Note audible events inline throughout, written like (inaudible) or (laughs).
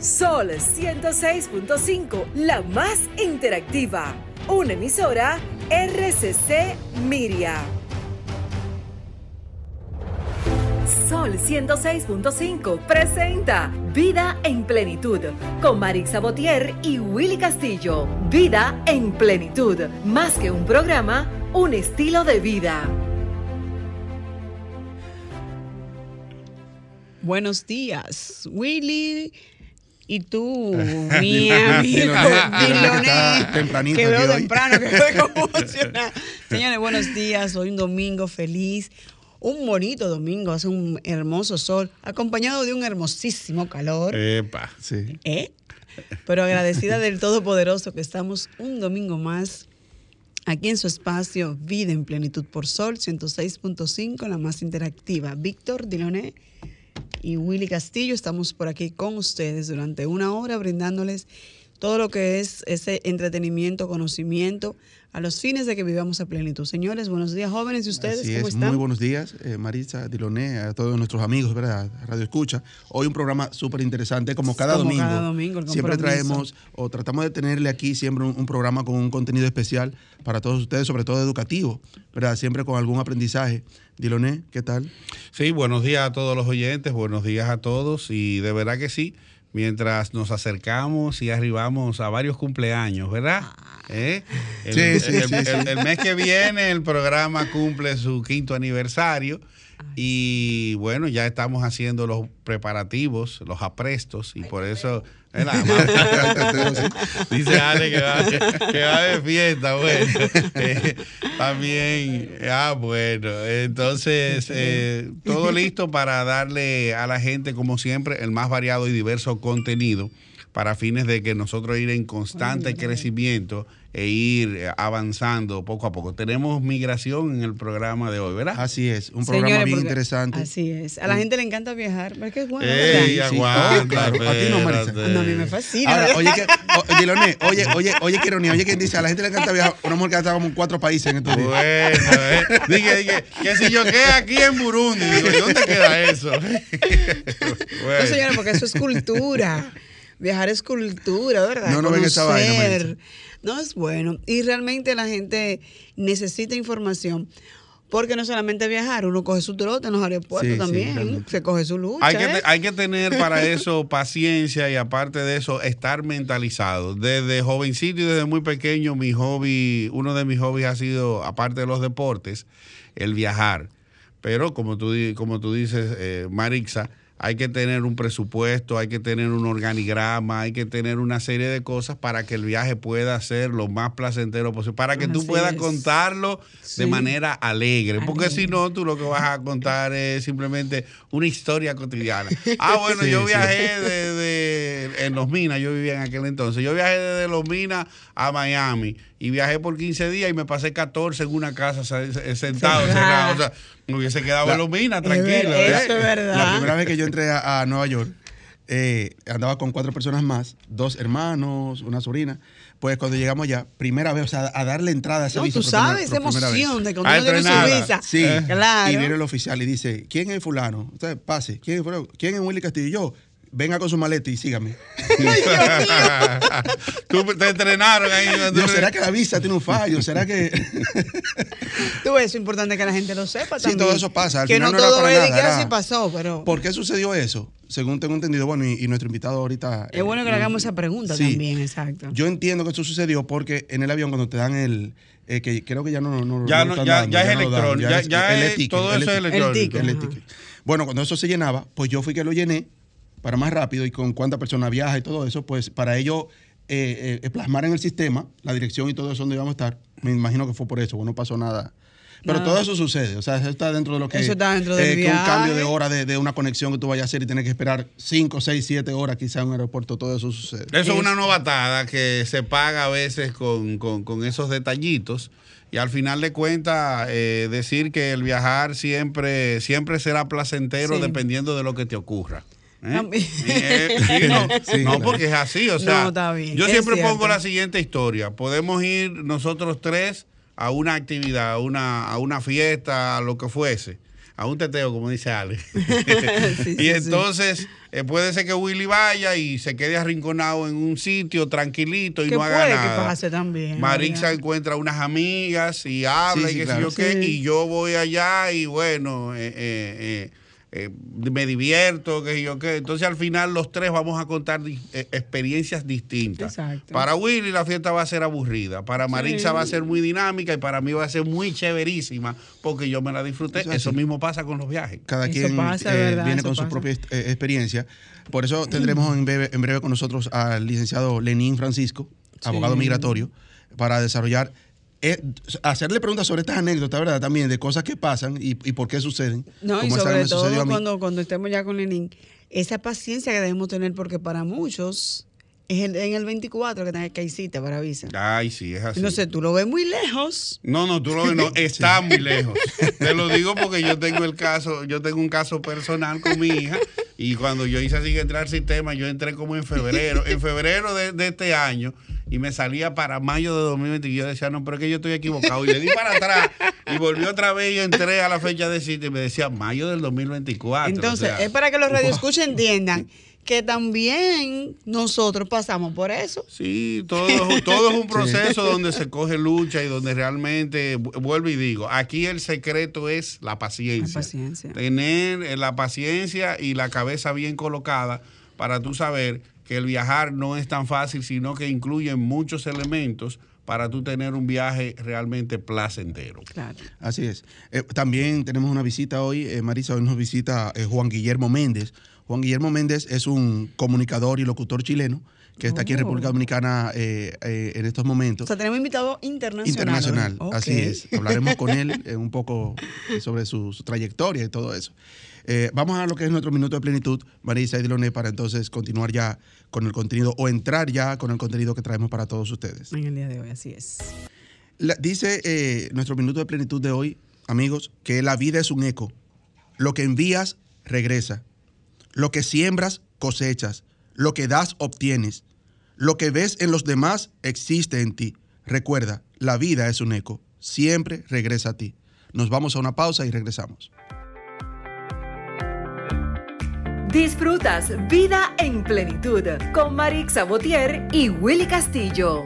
Sol 106.5, la más interactiva. Una emisora RCC Miria. Sol 106.5 presenta Vida en Plenitud con Marix Sabotier y Willy Castillo. Vida en Plenitud, más que un programa, un estilo de vida. Buenos días, Willy. Y tú, (laughs) mi amigo Diloné, tempranito que veo aquí hoy. temprano, que veo (laughs) conmocionada. Señores, buenos días. Hoy un domingo feliz. Un bonito domingo, hace un hermoso sol, acompañado de un hermosísimo calor. Epa, sí. ¿Eh? Pero agradecida del Todopoderoso que estamos un domingo más aquí en su espacio Vida en Plenitud por Sol 106.5, la más interactiva. Víctor Diloné y Willy Castillo estamos por aquí con ustedes durante una hora brindándoles todo lo que es ese entretenimiento, conocimiento, a los fines de que vivamos a plenitud. Señores, buenos días, jóvenes, ¿y ustedes Así cómo es. están? Muy buenos días, eh, Marisa, Diloné, a todos nuestros amigos, ¿verdad? Radio Escucha. Hoy un programa súper interesante, como cada Como domingo. cada domingo, siempre traemos o tratamos de tenerle aquí siempre un, un programa con un contenido especial para todos ustedes, sobre todo educativo, ¿verdad? Siempre con algún aprendizaje. Diloné, ¿qué tal? Sí, buenos días a todos los oyentes, buenos días a todos y de verdad que sí, mientras nos acercamos y arribamos a varios cumpleaños, ¿verdad? ¿Eh? El, Sí, sí, el- sí, el- sí. el mes que viene el programa cumple su quinto aniversario y bueno, ya estamos haciendo los preparativos, los aprestos y por eso... (laughs) (laughs) Dice Ale que va, que va de fiesta, bueno. (laughs) Eh, también, ah, bueno. Entonces, eh, todo listo para darle a la gente, como siempre, el más variado y diverso contenido para fines de que nosotros ir en constante crecimiento e ir eh, avanzando poco a poco. Tenemos migración en el programa de hoy, ¿verdad? Así es, un programa Señores, bien interesante. Así es. A la gente le encanta viajar, pero es que es bueno. Sí. Oh, claro. A ti no, Marisa. No, a mí me fascina. Ahora, oye, que, (laughs) oye, oye, oye, qué ironía, oye, quien dice, a la gente le encanta viajar, una mujer que ha estado como en cuatro países en estos días. Bueno, eh. dije, dije, que si yo quedé aquí en Burundi, digo, ¿y dónde queda eso? (laughs) No, Bueno. señora, porque eso es cultura. Viajar es cultura, ¿verdad? No, no ven esa vaina. No es bueno. Y realmente la gente necesita información. Porque no solamente viajar, uno coge su trote en los aeropuertos Sí, también. se coge su lucha. Hay que, ¿eh? te- hay que tener para eso (laughs) paciencia y aparte de eso, estar mentalizado. Desde jovencito y desde muy pequeño, mi hobby, uno de mis hobbies ha sido, aparte de los deportes, el viajar. Pero como tú, di- como tú dices, eh, Marixa, hay que tener un presupuesto, hay que tener un organigrama, hay que tener una serie de cosas para que el viaje pueda ser lo más placentero posible, para que tú puedas es. contarlo Sí. de manera alegre, porque si no, tú lo que vas a contar es simplemente una historia cotidiana. (laughs) Ah, bueno, Sí, yo sí. viajé de, de- en Los Minas, yo vivía en aquel entonces, yo viajé desde Los Minas a Miami y viajé por 15 días y me pasé 14 en una casa se- sentado, Sí. cerrado, o sea, me hubiese quedado La- en Los Minas, tranquilo. ¿eh? Eso es verdad. La primera vez que yo entré a, a Nueva York, eh, andaba con cuatro personas más, dos hermanos, una sobrina. Pues cuando llegamos allá, primera vez, o sea, a darle entrada a ese No, viso tú sabes, esa emoción de que Ah, cuando uno tiene su visa. Sí, Eh. Claro. y viene el oficial y dice, ¿quién es fulano? Usted pase, ¿quién es fulano? ¿Quién es Willy Castillo? Y yo, venga con su maleta y sígame. (laughs) Tú te entrenaron ahí. Yo, ¿será que la visa tiene un fallo? ¿Será que...? (laughs) Tú ves, es importante que la gente lo sepa Sí, también. todo eso pasa, al que final no no era todo para es de nada, que así pasó, pero ¿Por qué sucedió eso? Según tengo entendido, bueno, y, y nuestro invitado ahorita... es bueno que le eh, hagamos esa pregunta sí. también, exacto. Yo entiendo que eso sucedió porque en el avión cuando te dan el... eh, que creo que ya no, no, Ya lo no- están ya- dando, ya es electrónico, ya- ya el es- ticket, todo el eso es. El electrónico. ticket. El ticket. Bueno, cuando eso se llenaba, pues yo fui que lo llené para más rápido y con cuánta persona viaja y todo eso, pues para ello eh, eh, plasmar en el sistema la dirección y todo eso donde íbamos a estar. Me imagino que fue por eso, pues no pasó nada. Pero Nada. todo eso sucede, o sea, eso está dentro de lo que... Eso está dentro del que un cambio de hora de, de una conexión que tú vayas a hacer y tienes que esperar 5, 6, 7 horas quizá en un aeropuerto, todo eso sucede. Eso es una novatada que se paga a veces con, con- con esos detallitos. Y al final de cuentas, eh, decir que el viajar siempre, siempre será placentero Sí. dependiendo de lo que te ocurra. ¿Eh? No, Y, eh, sí, no, Sí, no, claro. porque es así. O sea, No, está bien, yo siempre cierto. pongo la siguiente historia. Podemos ir nosotros tres a una actividad, a una, a una fiesta, a lo que fuese. a un teteo, como dice Ale. (laughs) Sí, y sí, entonces eh, puede ser que Willy vaya y se quede arrinconado en un sitio tranquilito y no haga puede que nada. pase también, Marixa encuentra unas amigas y habla Sí, y sí, qué claro. sé yo qué, y yo voy allá y bueno, eh, eh, me divierto, qué sé yo qué. Entonces al final los tres vamos a contar di- eh, experiencias distintas. Exacto. Para Willy la fiesta va a ser aburrida, para Marixa va a ser muy dinámica y para mí va a ser muy chéverísima porque yo me la disfruté. Eso mismo pasa con los viajes. Cada Eso quien pasa, eh, ¿verdad? viene Eso con su propia eh, experiencia. Por eso tendremos en breve, en breve con nosotros al licenciado Lenín Francisco, abogado migratorio, para desarrollar, eh, hacerle preguntas sobre estas anécdotas, ¿verdad? También de cosas que pasan y, y por qué suceden. No, y sobre todo cuando, cuando estemos ya con Lenin, esa paciencia que debemos tener, porque para muchos es el- en el 24 que, tenés que hay cita para visa. Ay, sí, es así. No sé, tú lo ves muy lejos. No, no, tú lo ves, no, (laughs) está muy lejos. Te lo digo porque yo tengo el caso, yo tengo un caso personal con mi hija y cuando yo hice así que entrar al sistema, yo entré como en febrero, en febrero de, de este año y me salía para mayo de 2020 y yo decía, no, pero es que yo estoy equivocado y le di para atrás y volví otra vez y entré a la fecha de cita y me decía mayo del 2024. Entonces, o sea, es para que los (laughs) radioescuchas entiendan que también nosotros pasamos por eso. Sí, todo, todo es un (laughs) proceso donde se coge lucha y donde realmente, vu- vuelvo y digo, aquí el secreto es la paciencia. La paciencia. Tener eh, la paciencia y la cabeza bien colocada para tú saber que el viajar no es tan fácil, sino que incluye muchos elementos para tú tener un viaje realmente placentero. Claro. Así es. Eh, también tenemos una visita hoy, eh, Marisa, hoy nos visita eh, Juan Guillermo Méndez. Juan Guillermo Méndez es un comunicador y locutor chileno que está aquí en Oh. República Dominicana eh, eh, en estos O momentos. sea, tenemos invitado internacional. Internacional, así es. Hablaremos con (laughs) él eh, un poco sobre su, su trayectoria y todo eso. Eh, vamos a lo que es nuestro minuto de plenitud, Marisa y Diloné, para entonces continuar ya con el contenido o entrar ya con el contenido que traemos para todos ustedes. En el día de hoy, así es. La- dice eh, nuestro minuto de plenitud de hoy, amigos, que la vida es un eco. Lo que envías, regresa. Lo que siembras, cosechas. Lo que das, obtienes. Lo que ves en los demás, existe en ti. Recuerda, la vida es un eco. Siempre regresa a ti. Nos vamos a una pausa y regresamos. Disfrutas Vida en Plenitud con Marix Sabotier y Willy Castillo.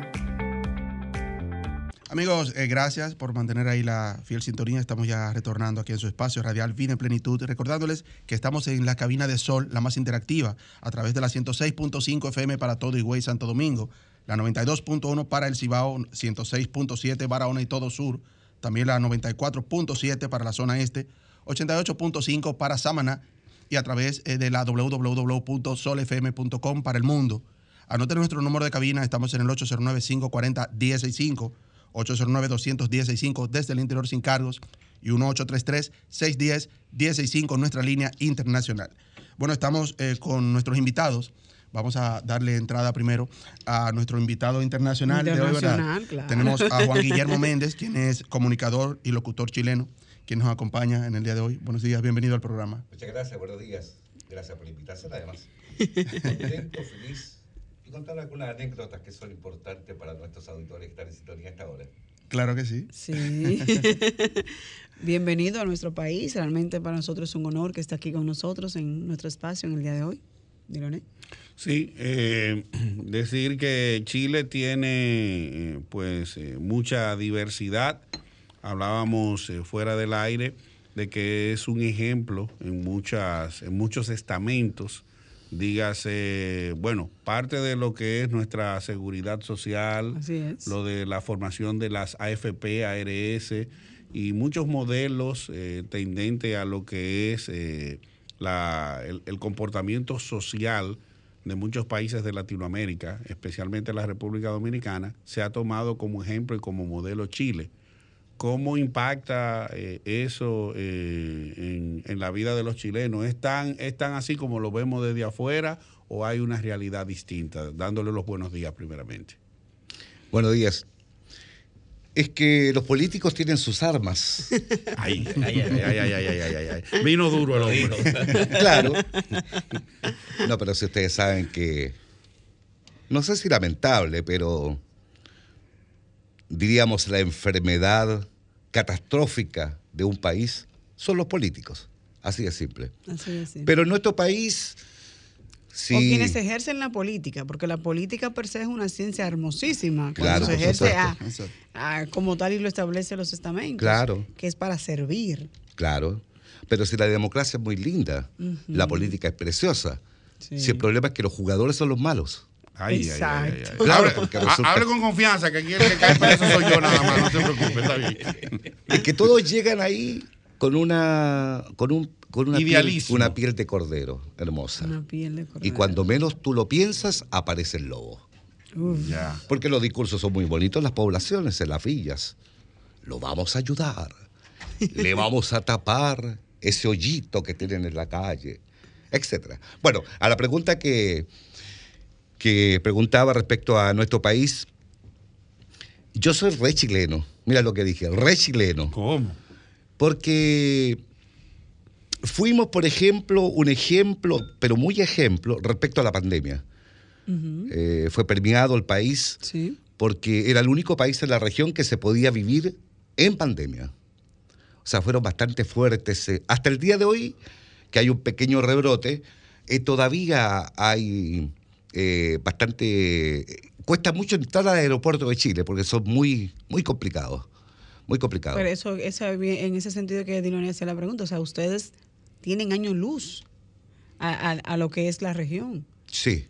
Amigos, eh, gracias por mantener ahí la fiel sintonía. Estamos ya retornando aquí en su espacio radial Vida en Plenitud. Recordándoles que estamos en la cabina de Sol, la más interactiva, a través de la 106.5 FM para todo Higüey, Santo Domingo, la 92.1 para el Cibao, 106.7 Barahona y todo Sur, también la 94.7 para la zona este, 88.5 para Samaná y a través eh, de la www.solfm.com para el mundo. Anoten nuestro número de cabina, estamos en el 809-540-165, 809-210-65 desde el interior sin cargos y 1833-610-165 nuestra línea internacional. Bueno, estamos eh, con nuestros invitados. Vamos a darle entrada primero a nuestro invitado internacional, de hoy, ¿verdad? Internacional, claro. Tenemos a Juan (laughs) Guillermo Méndez, quien es comunicador y locutor chileno, quien nos acompaña en el día de hoy. Buenos días, bienvenido al programa. Muchas gracias, buenos días. Gracias por la invitación, además. (laughs) Contento, feliz y contar algunas anécdotas que son importantes para nuestros auditores que están en sintonía a esta hora. Claro que sí. Sí. Bienvenido a nuestro país. Realmente para nosotros es un honor que esté aquí con nosotros en nuestro espacio en el día de hoy. Diloné. Sí, eh, (clears throat) decir que Chile tiene eh, pues eh, mucha diversidad. Hablábamos eh, fuera del aire de que es un ejemplo en muchas en muchos estamentos. Dígase, bueno, parte de lo que es nuestra seguridad social, lo de la formación de las AFP, ARS y muchos modelos eh, tendentes a lo que es eh, la- el, el comportamiento social de muchos países de Latinoamérica, especialmente la República Dominicana, se ha tomado como ejemplo y como modelo Chile. ¿Cómo impacta eh, eso eh, en, la vida de los chilenos? ¿Es tan, así como lo vemos desde afuera o hay una realidad distinta? Dándole los buenos días primeramente. Buenos días es que los políticos tienen sus armas. (laughs) Ay, ay, ay, Vino duro el hombre. (laughs) claro. No, pero si ustedes saben que, no sé si lamentable, pero diríamos la enfermedad catastrófica de un país son los políticos. Así de simple. Así. Pero en nuestro país, sí. O quienes ejercen la política, porque la política per se es una ciencia hermosísima. Cuando Claro, se ejerce a- como tal y lo establece los estamentos. Claro. Que es para servir. Claro. Pero si la democracia es muy linda, la política es preciosa. Sí. Si el problema es que los jugadores son los malos. Ay, ay, ay, ay, ay. Exacto. Claro, Hable, resulta- con confianza, que aquí el que cae preso soy yo nada más, no se preocupe, está bien. Es que todos llegan ahí con una con un con una piel, una piel de cordero hermosa. Una piel de Y cordero. cuando menos tú lo piensas, aparece el lobo. Porque los discursos son muy bonitos en las poblaciones, en las villas. Lo vamos a ayudar. Le vamos a tapar ese hoyito que tienen en la calle, etcétera. Bueno, a la pregunta que, que preguntaba respecto a nuestro país, yo soy re chileno. Mira lo que dije, re chileno. ¿Cómo? Porque fuimos, por ejemplo, un ejemplo, pero muy ejemplo, respecto a la pandemia. Eh, fue premiado el país Sí. porque era el único país en la región que se podía vivir en pandemia. O sea, fueron bastante fuertes. eh. Hasta el día de hoy, que hay un pequeño rebrote, eh, todavía hay eh, bastante... eh, Cuesta mucho entrar al aeropuerto de Chile porque son muy, muy complicados. Muy complicados. Pero eso, eso en ese sentido que Dilonia hacía la pregunta, o sea, ustedes tienen años luz a, a- a lo que es la región. Sí.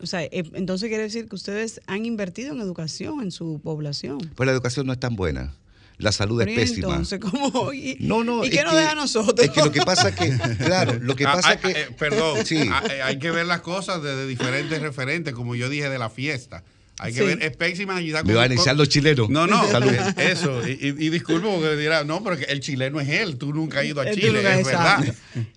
O sea, eh, entonces quiere decir que ustedes han invertido en educación en su población. Pues la educación no es tan buena. La salud es Pero ¿y pésima. Entonces, ¿cómo? (laughs) ¿Y, No, no. ¿Y es qué nos deja a nosotros? Es que lo que pasa es que, (laughs) claro, lo que Ah, pasa ah, es que. eh, perdón, Sí. ah, eh, hay que ver las cosas desde diferentes referentes, como yo dije de la fiesta. Hay que Sí. ver, es pésima ayudar Me van a iniciar los chilenos. No, no, Salud. (laughs) eso. Y, y, y disculpe porque dirá, no, pero que el chileno es él, tú nunca has ido a Chile, es verdad.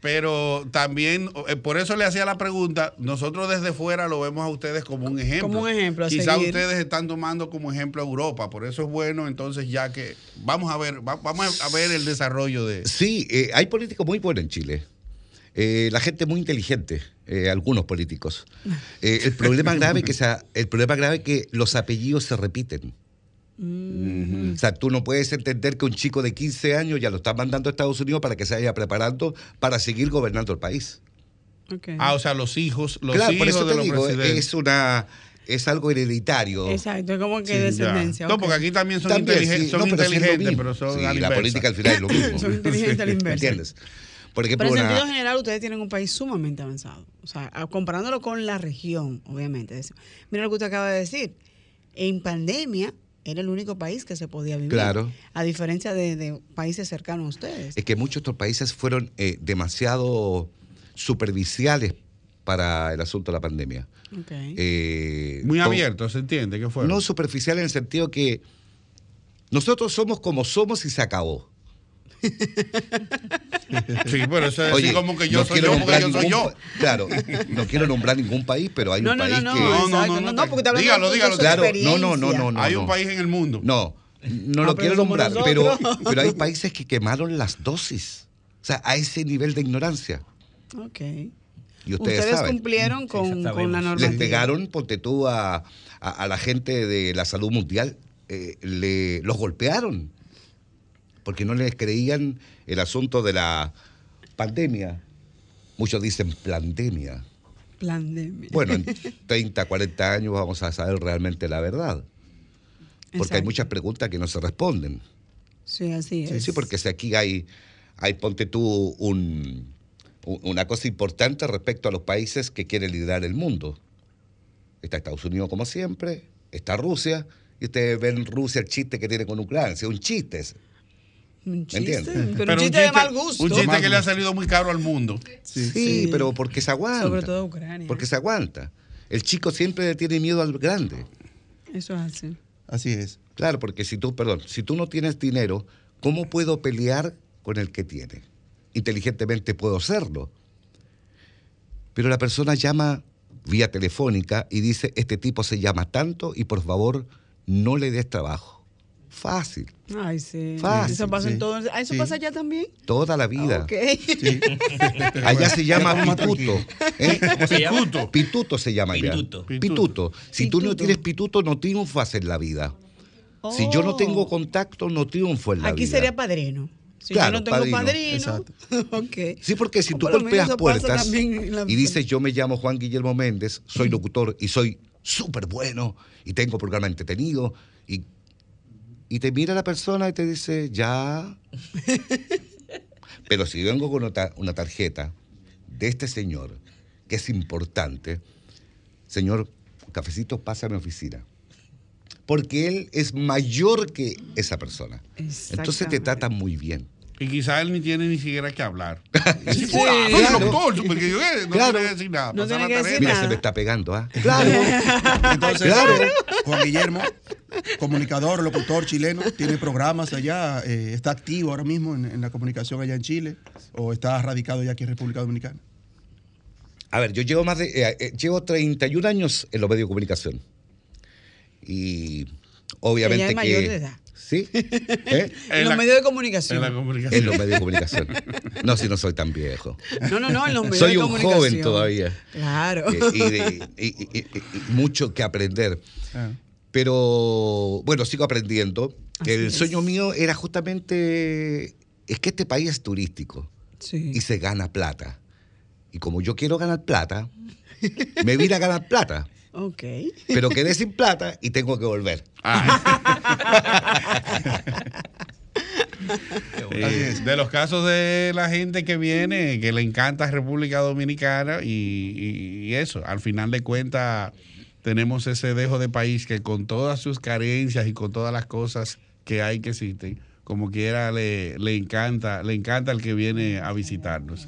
Pero también, eh, por eso le hacía la pregunta, nosotros desde fuera lo vemos a ustedes como un ejemplo. Como un ejemplo seguir. ustedes están tomando como ejemplo a Europa, por eso es bueno, entonces ya que vamos a ver, va- vamos a ver el desarrollo de... Sí, eh, hay políticos muy buenos en Chile. Eh, la gente muy inteligente, eh, algunos políticos. (laughs) Eh, el problema grave que sea, el problema grave es que los apellidos se repiten. Mm, O sea, tú no puedes entender que un chico de 15 años ya lo están mandando a Estados Unidos para que se vaya preparando para seguir gobernando el país. Ah, o sea, los hijos, los claro, hijos por eso de te los digo, presidentes. es una es algo hereditario. Exacto, es como que Sí, descendencia. No, porque aquí también son También, inteligentes, sí, son no, pero inteligentes, pero son Sí, la política al final es lo mismo. (laughs) Son inteligentes a la inversa. ¿Entiendes? Por ejemplo, Pero en una- sentido general, ustedes tienen un país sumamente avanzado. O sea, comparándolo con la región, obviamente. Mira lo que usted acaba de decir. En pandemia era el único país que se podía vivir. Claro. A diferencia de, de países cercanos a ustedes. es que muchos de estos países fueron eh, demasiado superficiales para el asunto de la pandemia. Ok. Eh, Muy con- abierto, ¿se entiende? ¿Qué fue? No superficial en el sentido que nosotros somos como somos y se acabó. (laughs) Sí, pero eso es así como que yo no soy quiero yo porque nombrar yo soy ningún yo. Claro, no quiero nombrar ningún país, pero hay no, un no, país que... No, no, no, no, no, porque hablando dígalo, de dígalo. Claro, no, no, no, no, no. Hay un país en el mundo. No, no Ah, lo pero quiero nombrar, pero, pero hay países que quemaron las dosis. O sea, a ese nivel de ignorancia. Ok. Y ustedes, saben. cumplieron con, sabemos. con la normativa. Les pegaron, ponte tú, a, a- a la gente de la salud mundial, eh, le, los golpearon, porque no les creían el asunto de la pandemia. Muchos dicen pandemia. Pandemia. Bueno, en (laughs) 30, 40 años vamos a saber realmente la verdad. Porque hay muchas preguntas que no se responden. Sí, así es. Sí, sí, porque si aquí hay, hay ponte tú, un, un- una cosa importante respecto a los países que quieren liderar el mundo. Está Estados Unidos como siempre, está Rusia, y ustedes ven Rusia el chiste que tiene con Ucrania, un chiste. Un chiste, entiendes? pero, un chiste de mal gusto. Un chiste que le ha salido muy caro al mundo. Sí, Sí. pero porque se aguanta. Sobre todo Ucrania. Porque se aguanta. El chico siempre le tiene miedo al grande. Eso es así. Así es. Claro, porque si tú, perdón, si tú no tienes dinero, ¿cómo puedo pelear con el que tiene? Inteligentemente puedo hacerlo. Pero la persona llama vía telefónica y dice, este tipo se llama tanto y por favor no le des trabajo. Fácil, Ay, sí. Fácil, eso pasa sí. en todo. Ah, ¿Eso Sí. pasa allá también? toda la vida. Ok. (laughs) Allá se llama pituto. ¿eh? ¿Cómo se llama? Pituto. Pituto se llama allá. Pituto. Pituto. Si tú no Pituto. tienes pituto, no triunfas en la vida. Si yo no tengo Oh. contacto, no triunfo en la Aquí vida. sería padrino. Si Claro, yo no tengo padrino. padrino, Exacto. (laughs) ok. Sí, porque si O tú golpeas puertas la- y dices yo me llamo Juan Guillermo Méndez, soy locutor y soy súper bueno y tengo programa entretenido y, y te mira la persona y te dice ya. (laughs) Pero si vengo con una, tarjeta de este señor, que es importante, señor, cafecito pasa a mi oficina. Porque él es mayor que esa persona. Entonces te trata muy bien. Y quizá él ni tiene ni siquiera que hablar. (laughs) Sí, Sí, soy claro. doctor, porque yo, eh, no Claro. tiene que decir nada. No tiene que decir Mira, nada. se me está pegando, ¿ah? (laughs) Claro. Entonces, Claro. Juan Guillermo, comunicador, locutor chileno, tiene programas allá, eh, está activo ahora mismo en, en la comunicación allá en Chile o está radicado ya aquí en República Dominicana. A ver, yo llevo más de. eh, eh, llevo 31 años en los medios de comunicación. Y obviamente Ella es que. mayor de edad. Sí. ¿Eh? (laughs) En, los la- medios de comunicación. En la comunicación. En los medios de comunicación. No, si no soy tan viejo. No, no, no, en los medios Soy de un comunicación. joven todavía. Claro. Eh, y, de- y- y- y- y mucho que aprender. Ah. Pero bueno, sigo aprendiendo. Así el es. sueño mío era justamente. Es que este país es turístico. sí. y se gana plata. Y como yo quiero ganar plata, me vine a ganar plata. Ok. Pero quedé sin plata y tengo que volver. Eh, de los casos de la gente que viene, que le encanta República Dominicana y, y- y eso, al final de cuentas tenemos ese dejo de país que con todas sus carencias y con todas las cosas que hay que existen, como quiera le, le encanta, le encanta el que viene a visitarnos.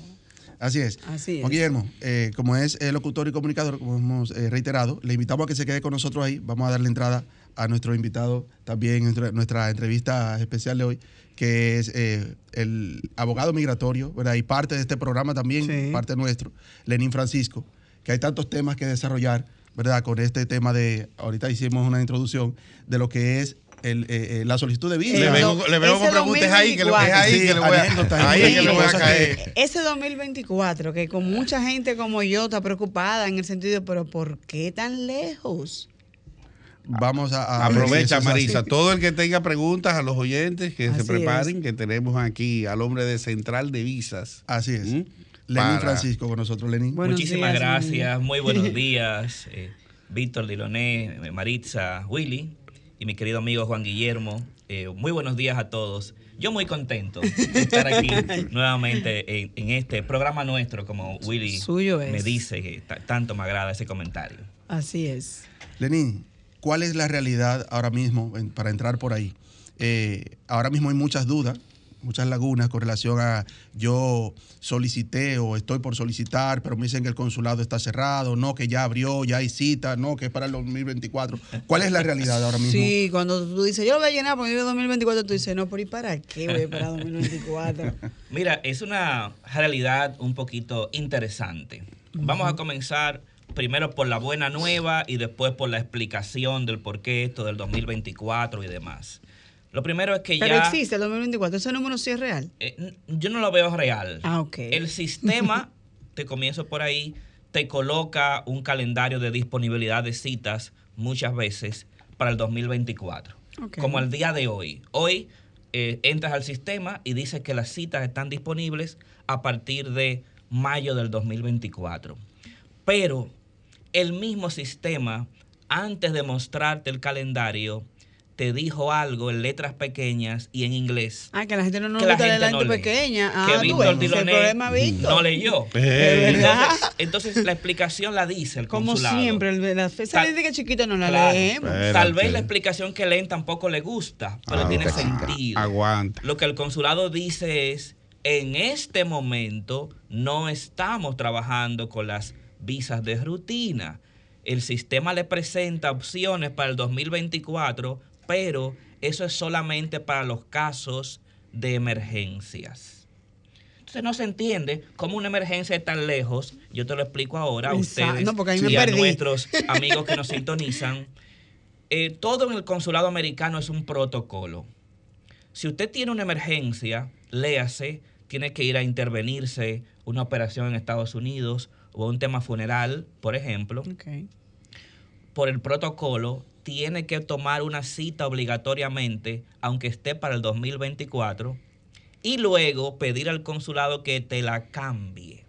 Así es. Así Juan es. Guillermo, eh, como es eh, locutor y comunicador, como hemos eh, reiterado, le invitamos a que se quede con nosotros ahí. Vamos a darle entrada a nuestro invitado también en nuestra- nuestra entrevista especial de hoy, que es eh, el abogado migratorio, ¿verdad? Y parte de este programa también, Sí. parte nuestro, Lenín Francisco, que hay tantos temas que desarrollar, ¿verdad? Con este tema de, ahorita hicimos una introducción de lo que es el, eh, eh, la solicitud de visa. Eh, Le vengo, no, le vengo ese con preguntas ahí, que le voy a, 2024. ahí, que le voy a, ahí que le voy a caer. Ese 2024, que con mucha gente como yo está preocupada en el sentido, pero ¿por qué tan lejos? Vamos a, a Aprovecha, así. Marisa. Todo el que tenga preguntas a los oyentes que se preparen, que tenemos aquí al hombre de Central de Visas. Así es. ¿Mm? Lenín Para- Francisco con nosotros, Lenín. Buenos Muchísimas días, gracias, muy buenos (laughs) días. eh, Víctor Diloné, Maritza, Willy y mi querido amigo Juan Guillermo. eh, muy buenos días a todos. Yo muy contento de estar aquí (laughs) nuevamente en, en este programa nuestro, como Willy Suyo es. me dice, que ta- tanto me agrada ese comentario. Así es. Lenín, ¿cuál es la realidad ahora mismo en- para entrar por ahí? Eh, ahora mismo hay muchas dudas, muchas lagunas con relación a yo solicité o estoy por solicitar, pero me dicen que el consulado está cerrado, no, que ya abrió, ya hay cita, no, que es para el 2024. ¿Cuál es la realidad ahora mismo? Sí, cuando tú dices, yo lo voy a llenar porque yo 2024, tú dices, no, pero ¿y para qué voy para 2024? (laughs) Mira, es una realidad un poquito interesante. Vamos a comenzar primero por la buena nueva y después por la explicación del por qué esto del 2024 y demás. Lo primero es que pero ya... existe el 2024, ese número sí es real. eh, yo no lo veo real. Ah, ok. El sistema, (laughs) te comienzo por ahí, te coloca un calendario de disponibilidad de citas muchas veces para el 2024. Ok. Como el día de hoy. Hoy eh, entras al sistema y dice que las citas están disponibles a partir de mayo del 2024. Pero el mismo sistema, antes de mostrarte el calendario, te dijo algo en letras pequeñas y en inglés Ah, que la gente no nos que la gusta leer la gente no lee. pequeña. Ah, que Víctor Diloné problema, Víctor. no leyó. (laughs) Entonces, entonces la explicación la dice el Como consulado. siempre, la esa Tal- letra chiquita no la Claro. leemos. Tal vez la explicación que leen tampoco le gusta, pero Ah, tiene sentido. Aguanta. Lo que el consulado dice es, en este momento no estamos trabajando con las visas de rutina. El sistema le presenta opciones para el 2024, pero eso es solamente para los casos de emergencias. Entonces no se entiende cómo una emergencia es tan lejos. Yo te lo explico ahora a ustedes No, porque ahí me y a nuestros (laughs) amigos que nos sintonizan. Eh, todo en el consulado americano es un protocolo. Si usted tiene una emergencia, léase, tiene que ir a intervenirse una operación en Estados Unidos o un tema funeral, por ejemplo, por el protocolo tiene que tomar una cita obligatoriamente, aunque esté para el 2024, y luego pedir al consulado que te la cambie.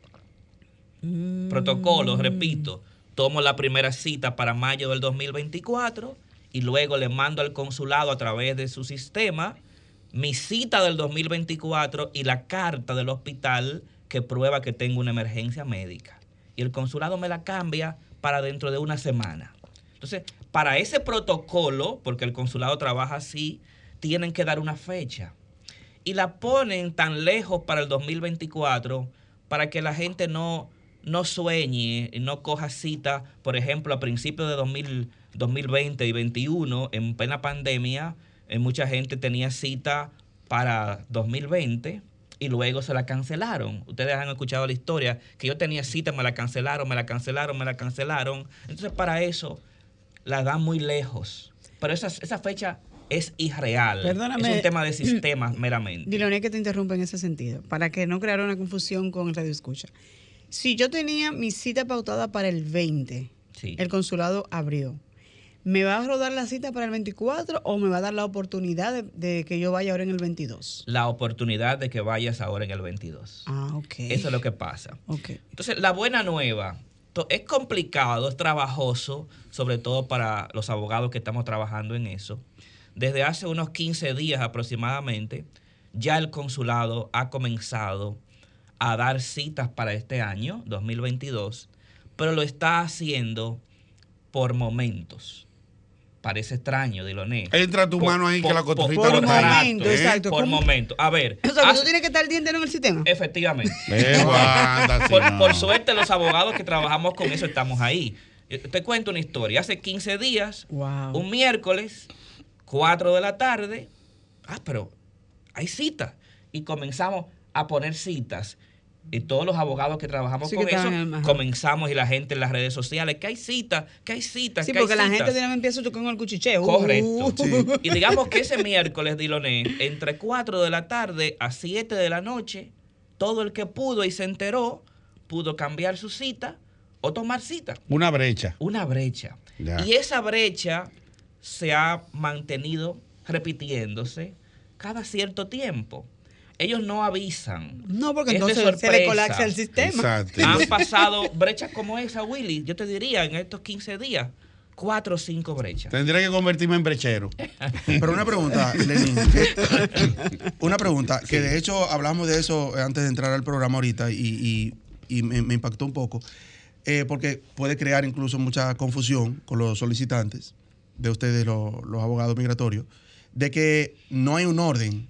Protocolo, repito, tomo la primera cita para mayo del 2024 y luego le mando al consulado a través de su sistema mi cita del 2024 y la carta del hospital que prueba que tengo una emergencia médica. Y el consulado me la cambia para dentro de una semana. Entonces, para ese protocolo, porque el consulado trabaja así, tienen que dar una fecha. Y la ponen tan lejos para el 2024 para que la gente no, no sueñe y no coja cita, por ejemplo, a principios de 2000 2020 y 2021, en plena pandemia, eh, mucha gente tenía cita para 2020 y luego se la cancelaron. Ustedes han escuchado la historia, que yo tenía cita, me la cancelaron, me la cancelaron, me la cancelaron. Entonces, para eso, la dan muy lejos. Pero esa, esa fecha es irreal. Perdóname. Es un tema de sistemas meramente. Diloné, que te interrumpa en ese sentido, para que no creara una confusión con el radio escucha. Si yo tenía mi cita pautada para el 20, Sí. el consulado abrió. ¿Me va a rodar la cita para el 24 o me va a dar la oportunidad de, de que yo vaya ahora en el 22? La oportunidad de que vayas ahora en el 22. Ah, ok. Eso es lo que pasa. Ok. Entonces, la buena nueva, es complicado, es trabajoso, sobre todo para los abogados que estamos trabajando en eso. Desde hace unos 15 días aproximadamente, ya el consulado ha comenzado a dar citas para este año, 2022, pero lo está haciendo por momentos. Parece extraño, Diloné. Entra tu mano ahí que la cotorrita por no ahí. momento, ¿Eh? exacto. Por ¿Cómo? momento. A ver. O sea, que hace- tú tienes que estar el día entero en el sistema. Efectivamente. (laughs) (laughs) Por, por suerte, los abogados que trabajamos con eso estamos ahí. Eh, Te cuento una historia. Hace 15 días, Wow. un miércoles, 4 de la tarde, ah, pero hay citas. Y comenzamos a poner citas. Y todos los abogados que trabajamos Sí, con que eso, comenzamos y la gente en las redes sociales, que hay citas, que hay citas, Sí, que hay porque la gente citas. de una vez empieza con el cuchicheo. Correcto. Uh. (laughs) Y digamos que ese miércoles, Diloné, entre 4 de la tarde a 7 de la noche, todo el que pudo y se enteró pudo cambiar su cita o tomar cita. Una brecha. Una brecha. Ya. Y esa brecha se ha mantenido repitiéndose cada cierto tiempo. Ellos no avisan. No, porque entonces se le sorpresa. colapsa el sistema. Exacto. Han pasado brechas como esa, Willy. Yo te diría, en estos 15 días, cuatro o cinco brechas. Tendría que convertirme en brechero. (laughs) Pero una pregunta, Lenín. (laughs) una pregunta, que de hecho hablamos de eso antes de entrar al programa ahorita y, y- y me, me impactó un poco, eh, porque puede crear incluso mucha confusión con los solicitantes de ustedes, lo- los abogados migratorios, de que no hay un orden.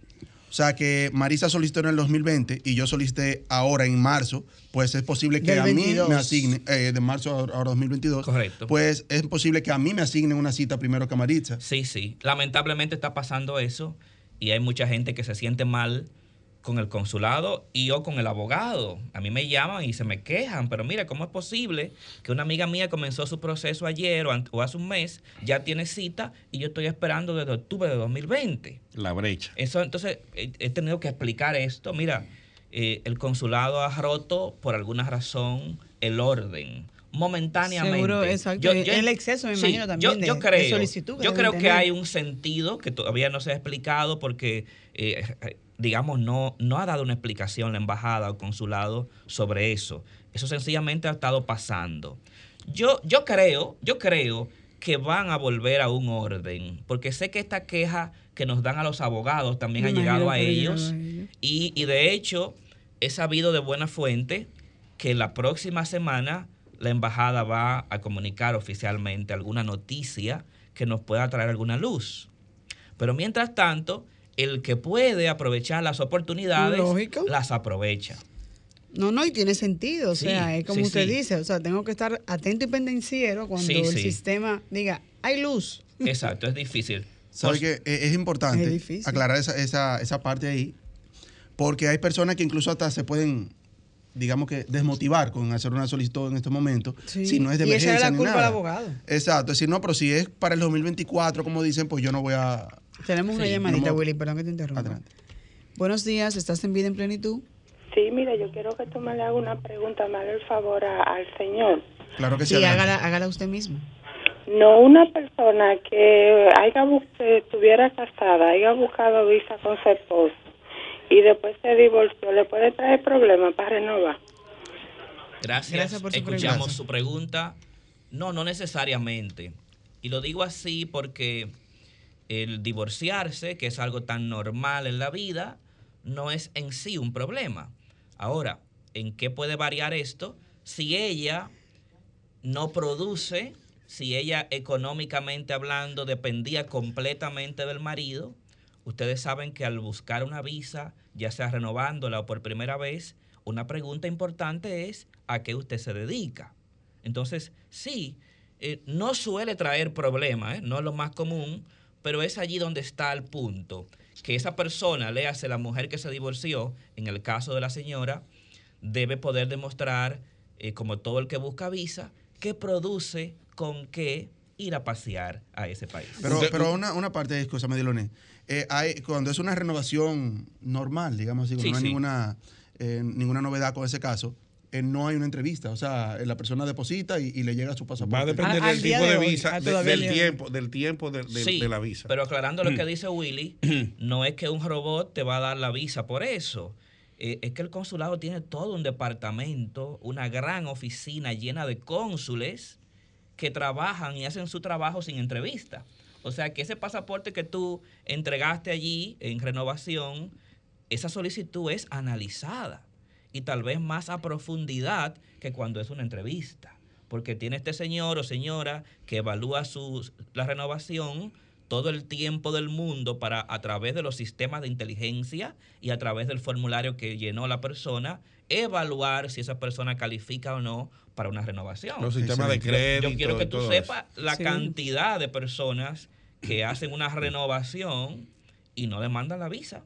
O sea, que Marisa solicitó en el 2020 y yo solicité ahora en marzo, pues es posible que Del a mí 22. me asigne, eh, de marzo a ahora 2022, Correcto. pues es posible que a mí me asignen una cita primero que a Maritza. Sí, sí. Lamentablemente está pasando eso y hay mucha gente que se siente mal con el consulado y yo con el abogado. A mí me llaman y se me quejan, pero mira, ¿cómo es posible que una amiga mía comenzó su proceso ayer o, o hace un mes, ya tiene cita y yo estoy esperando desde octubre de 2020? La brecha. Eso, entonces, he, he tenido que explicar esto. Mira, eh, el consulado ha roto por alguna razón el orden. Momentáneamente. Seguro, exacto. El exceso, me imagino, también, Yo, yo de creo, solicitud que yo creo que hay un sentido que todavía no se ha explicado porque, eh, eh, digamos, no, no ha dado una explicación la embajada o consulado sobre eso. Eso sencillamente ha estado pasando. Yo, yo creo, yo creo que van a volver a un orden, porque sé que esta queja que nos dan a los abogados también Me ha llegado ellos. a ellos. Y, y de hecho, he sabido de buena fuente que la próxima semana la embajada va a comunicar oficialmente alguna noticia que nos pueda traer alguna luz. Pero mientras tanto, el que puede aprovechar las oportunidades, Lógico. las aprovecha. No, no, y tiene sentido. O Sí, sea, es como sí, usted sí. dice. O sea, tengo que estar atento y pendenciero cuando Sí, el sí. sistema diga, hay luz. Exacto, es difícil. ¿Sabe Por- que es importante Es difícil. aclarar esa, esa, esa parte ahí? Porque hay personas que incluso hasta se pueden, digamos que, desmotivar con hacer una solicitud en este momento, Sí. si no es de y echarle emergencia la ni culpa nada. al abogado. Exacto, es decir, no, pero si es para el 2024, como dicen, pues yo no voy a... Tenemos una Sí, llamadita, Willy, perdón que te interrumpa. Adelante. Buenos días, ¿estás en vida en plenitud? Sí, mira, yo quiero que tú me le hagas una pregunta, me haga el favor a- al señor. Claro que sí. Sí, hágala, hágala usted mismo. No una persona que haya que estuviera casada, haya buscado visa con su esposo y después se divorció, ¿le puede traer problemas para renovar? Gracias. Gracias por su Escuchamos pregunta. su pregunta. No, no necesariamente. Y lo digo así porque el divorciarse, que es algo tan normal en la vida, no es en sí un problema. Ahora, ¿en qué puede variar esto? Si ella no produce, si ella económicamente hablando dependía completamente del marido, ustedes saben que al buscar una visa, ya sea renovándola o por primera vez, una pregunta importante es a qué usted se dedica. Entonces, sí, eh, no suele traer problemas, ¿eh? no es lo más común, pero es allí donde está el punto. Que esa persona, le hace la mujer que se divorció, en el caso de la señora, debe poder demostrar, eh, como todo el que busca visa, que produce con qué ir a pasear a ese país. Pero, pero una, una parte, escúchame, Diloné. Eh, hay, cuando es una renovación normal, digamos así, cuando Sí, no hay sí. ninguna, eh, ninguna novedad con ese caso, eh, no hay una entrevista. O sea, eh, la persona deposita y, y le llega su pasaporte. Va a depender A- al del tipo de de, hoy, visa, ah, de- del tiempo, del tiempo de, de- Sí, de la visa. Pero aclarando lo que dice Willy, no es que un robot te va a dar la visa por eso. Eh, es que el consulado tiene todo un departamento, una gran oficina llena de cónsules que trabajan y hacen su trabajo sin entrevista. O sea que ese pasaporte que tú entregaste allí en renovación, esa solicitud es analizada y tal vez más a profundidad que cuando es una entrevista. Porque tiene este señor o señora que evalúa su, la renovación todo el tiempo del mundo para a través de los sistemas de inteligencia y a través del formulario que llenó la persona, evaluar si esa persona califica o no para una renovación. Los sistemas de crédito. Yo quiero que tú sepas la Sí. cantidad de personas que hacen una renovación y no demandan la visa.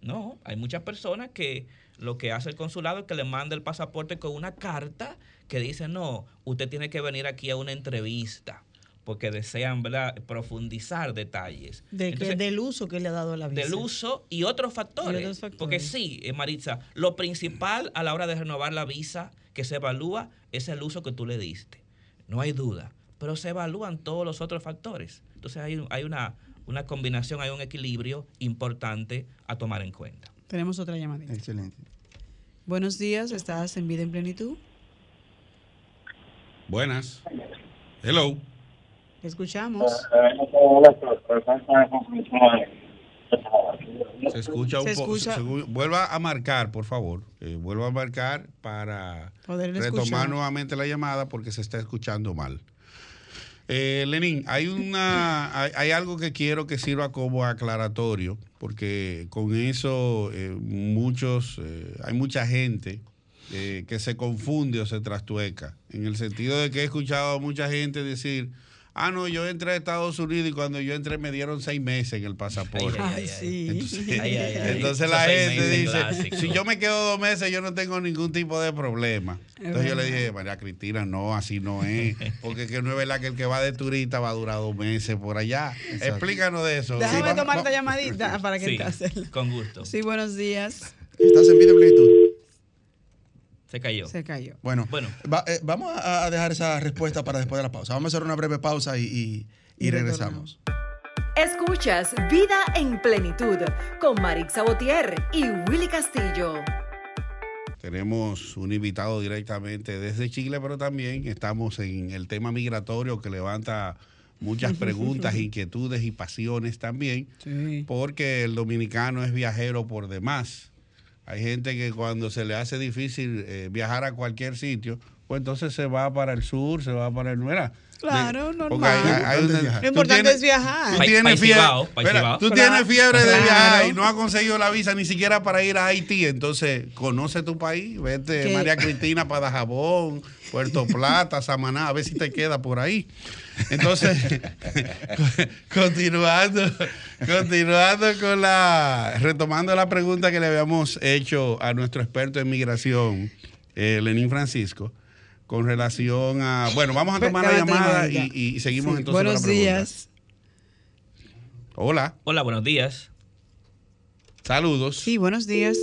No, hay muchas personas que lo que hace el consulado es que le manda el pasaporte con una carta que dice, no, usted tiene que venir aquí a una entrevista porque desean ¿verdad? profundizar detalles. De que, Entonces, del uso que le ha dado la visa. del uso y otros factores. Y otros factores. Porque sí, eh, Maritza, lo principal a la hora de renovar la visa que se evalúa es el uso que tú le diste. No hay duda. Pero se evalúan todos los otros factores. Entonces hay, hay una, una combinación, hay un equilibrio importante a tomar en cuenta. Tenemos otra llamadita. Excelente. Buenos días, estás en Vida en Plenitud. Buenas. Hello. Escuchamos. Se escucha un poco. Vuelva a marcar, por favor. Eh, vuelva a marcar para Poder retomar escuchar. nuevamente la llamada porque se está escuchando mal. Eh, Lenín, hay una, hay, hay algo que quiero que sirva como aclaratorio, porque con eso eh, muchos, eh, hay mucha gente eh, que se confunde o se trastueca, en el sentido de que he escuchado a mucha gente decir, ah, no, yo entré a Estados Unidos y cuando yo entré me dieron seis meses en el pasaporte. Ay, Ay, ay, sí. Entonces, Ay, ay, ay. entonces la gente dice, si yo me quedo dos meses, yo no tengo ningún tipo de problema. Es Entonces yo le dije, María Cristina, no, así no es. Porque que no es verdad que el que va de turista va a durar dos meses por allá. Explícanos de eso. Déjame tomar esta llamadita para que Sí, te hacerla. con gusto. Sí, buenos días. Estás en vida en plenitud. Se cayó. Se cayó. Bueno, Bueno. va- eh, vamos a a dejar esa respuesta para después de la pausa. Vamos a hacer una breve pausa y, y- y Y regresamos. Escuchas Vida en Plenitud con Marix Sabotier y Willy Castillo. Tenemos un invitado directamente desde Chile, pero también estamos en el tema migratorio que levanta muchas (laughs) preguntas, inquietudes y pasiones también, Sí. porque el dominicano es viajero por demás. Hay gente que cuando se le hace difícil eh, viajar a cualquier sitio, pues entonces se va para el sur, se va para el... Mira, Claro, de- normal. porque hay- hay- hay Lo una- importante es Lo importante tienes- es viajar. Tú tienes país fiebre, espera, tú tienes fiebre de Claro. viajar y no has conseguido la visa ni siquiera para ir a Haití. Entonces, conoce tu país, vete ¿Qué? María Cristina para Dajabón, Puerto (laughs) Plata, Samaná, a ver si te queda por ahí. Entonces, (laughs) continuando, continuando con la, retomando la pregunta que le habíamos hecho a nuestro experto en migración, eh, Lenín Francisco, con relación a, bueno, vamos a tomar la llamada y, seguimos Sí, entonces Buenos con la pregunta. días. Hola, Hola, buenos días. saludos. Sí, buenos días.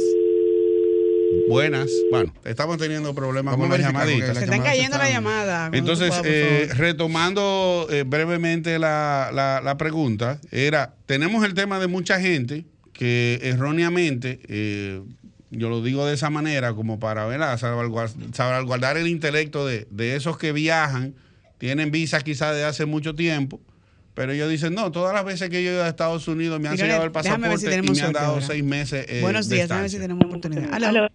Buenas. Bueno, estamos teniendo problemas Vamos con las llamaditas. la- Se están llamadas cayendo la llamada. Entonces, puedas, eh, retomando eh, brevemente la, la- la pregunta, era, tenemos el tema de mucha gente que erróneamente, eh, yo lo digo de esa manera, como para ¿verdad? salvaguardar, salvaguardar el intelecto de, de esos que viajan, tienen visas quizás de hace mucho tiempo, pero ellos dicen, no, todas las veces que yo he ido a Estados Unidos me han Dígale, sellado el ver si pasaporte y me han dado ahora. seis meses. eh, Buenos de días, déjame ver si tenemos oportunidad. Aló.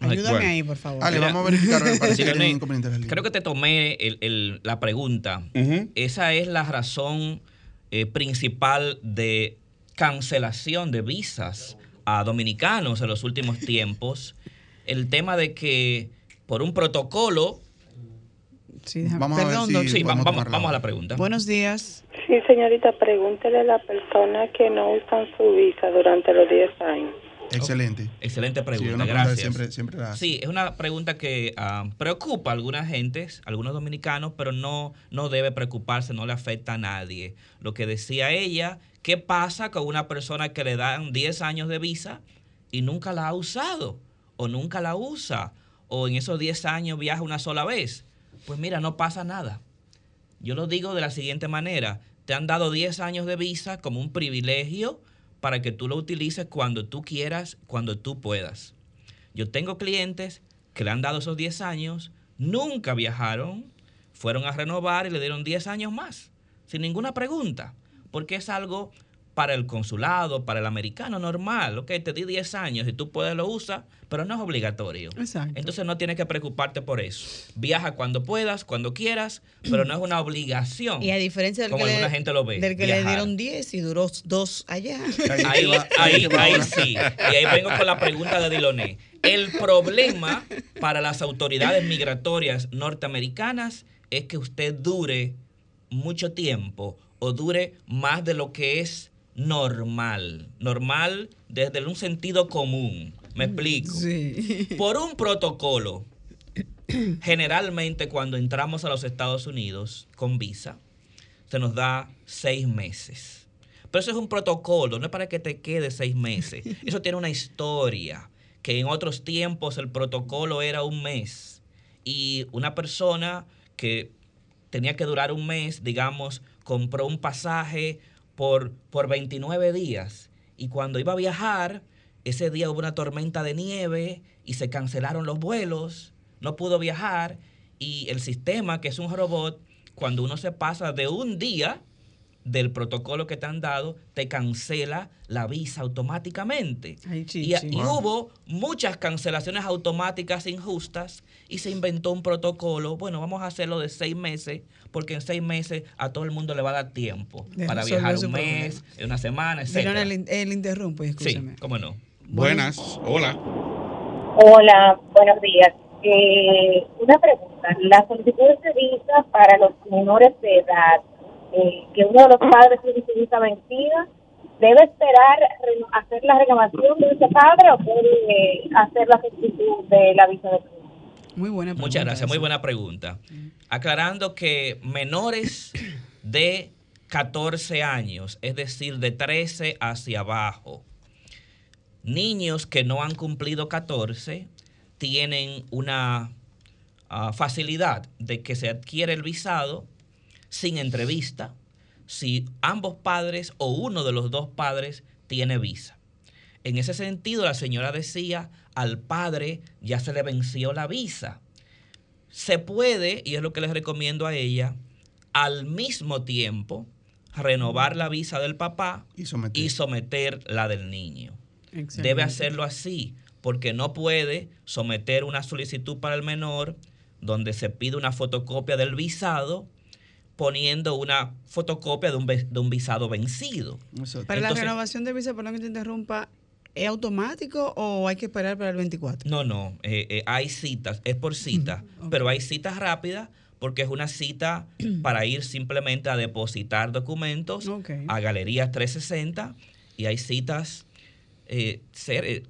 Ayúdame Bueno. ahí, por favor. Ale, Mira, vamos a verificar. Sí, (laughs) que la línea. Creo que te tomé el- el- la pregunta. Ujú. Esa es la razón eh, principal de cancelación de visas a dominicanos en los últimos (laughs) tiempos. El tema de que por un protocolo... Sí, déjame- Vamos a ver Perdón, si-. Sí, vamos a vamos, a la pregunta. Buenos días. Sí, señorita, pregúntele a las personas que no usan su visa durante los 10 años. Excelente. Excelente Sí, pregunta, una que gracias. siempre, siempre la Sí, es una pregunta que ah, preocupa a algunas gentes, algunos dominicanos, pero no, no debe preocuparse, no le afecta a nadie. Lo que decía ella, ¿qué pasa con una persona que le dan 10 años de visa y nunca la ha usado? O nunca la usa, o en esos 10 años viaja una sola vez. Pues mira, no pasa nada. Yo lo digo de la siguiente manera. Te han dado 10 años de visa como un privilegio para que tú lo utilices cuando tú quieras, cuando tú puedas. Yo tengo clientes que le han dado esos 10 años, nunca viajaron, fueron a renovar y le dieron 10 años más, sin ninguna pregunta, porque es algo para el consulado, para el americano normal. Ok, te di 10 años y tú puedes lo usas, pero no es obligatorio. Exacto. Entonces no tienes que preocuparte por eso. Viaja cuando puedas, cuando quieras, pero no es una obligación. Y a diferencia del como que, alguna le, gente lo ve. del que le dieron 10 y duró dos allá. Ahí Ahí, ahí, ahí sí. Y ahí vengo con la pregunta de Diloné. El problema para las autoridades migratorias norteamericanas es que usted dure mucho tiempo o dure más de lo que es normal. Normal desde un sentido común. Me explico. Sí. Por un protocolo, generalmente cuando entramos a los Estados Unidos con visa, se nos da seis meses. Pero eso es un protocolo, no es para que te quede seis meses. (laughs) Eso tiene una historia, que en otros tiempos el protocolo era un mes. Y una persona que tenía que durar un mes, digamos, compró un pasaje por, por 29 días. Y cuando iba a viajar, ese día hubo una tormenta de nieve y se cancelaron los vuelos, no pudo viajar. Y el sistema, que es un robot, cuando uno se pasa de un día del protocolo que te han dado, te cancela la visa automáticamente. Ay, Y, hubo muchas cancelaciones automáticas injustas y se inventó un protocolo. Bueno, vamos a hacerlo de seis meses, porque en seis meses a todo el mundo le va a dar tiempo De para viajar un mes, una semana, etc. Perdón, el, el interrumpo, Sí, escúchame. cómo no. Buenas, hola. Hola, buenos días. Eh, una pregunta. Las solicitudes de visa para los menores de edad, eh, que uno de los padres tiene su visa vencida, ¿debe esperar hacer la renovación de ese padre o puede eh, hacer la solicitud de la visa de Muy buena pregunta. Muchas gracias, muy buena pregunta. Aclarando que menores de 14 años, es decir, de 13 hacia abajo, niños que no han cumplido 14 tienen una ah, facilidad de que se adquiere el visado sin entrevista si ambos padres o uno de los dos padres tiene visa. En ese sentido, la señora decía, al padre ya se le venció la visa. Se puede, y es lo que les recomiendo a ella, al mismo tiempo renovar la visa del papá Y someter. y someter la del niño. Debe hacerlo así, porque no puede someter una solicitud para el menor donde se pide una fotocopia del visado poniendo una fotocopia de un, de un visado vencido. Para la renovación de visa, perdón que te interrumpa, ¿es automático o hay que esperar para el 24? No, no, eh, eh, hay citas, es por cita, pero hay citas rápidas porque es una cita (clears throat) para ir simplemente a depositar documentos a Galerías 360 y hay citas, eh, ser- eh,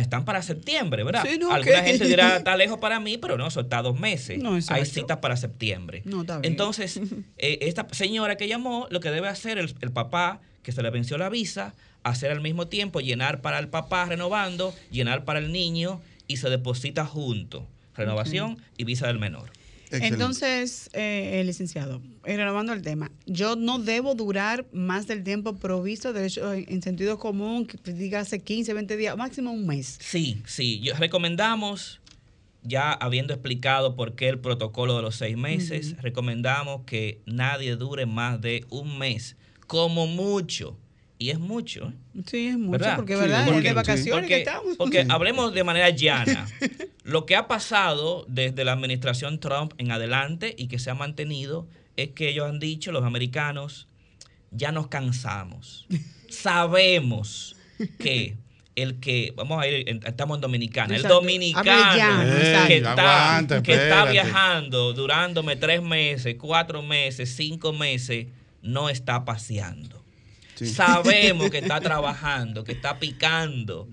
están para septiembre, ¿verdad? Sí, no, Alguna gente dirá, (laughs) está lejos para mí, pero no, eso está dos meses. No, hay citas para septiembre. No, está bien. Entonces, (laughs) eh, esta señora que llamó, lo que debe hacer el, el papá, que se le venció la visa, hacer al mismo tiempo, llenar para el papá renovando, llenar para el niño y se deposita junto. Renovación y visa del menor. Excelente. Entonces, eh, licenciado, eh, renovando el tema, yo no debo durar más del tiempo provisto, de hecho, en, en sentido común, que diga hace 15, 20 días, máximo un mes. Sí, sí. Yo recomendamos, ya habiendo explicado por qué el protocolo de los seis meses, recomendamos que nadie dure más de un mes, como mucho. Y es mucho. ¿eh? Sí, es mucho, ¿Verdad? porque Sí, verdad, es porque- de vacaciones porque, que estamos. porque hablemos de manera llana. (laughs) Lo que ha pasado desde la administración Trump en adelante y que se ha mantenido es que ellos han dicho, los americanos, ya nos cansamos. (laughs) Sabemos que el que, vamos a ir, estamos en Dominicana, el Exacto. dominicano que, exacto. está, aguanta, que está viajando, durándome tres meses, cuatro meses, cinco meses, no está paseando. Sabemos que está (laughs) trabajando, que está picando.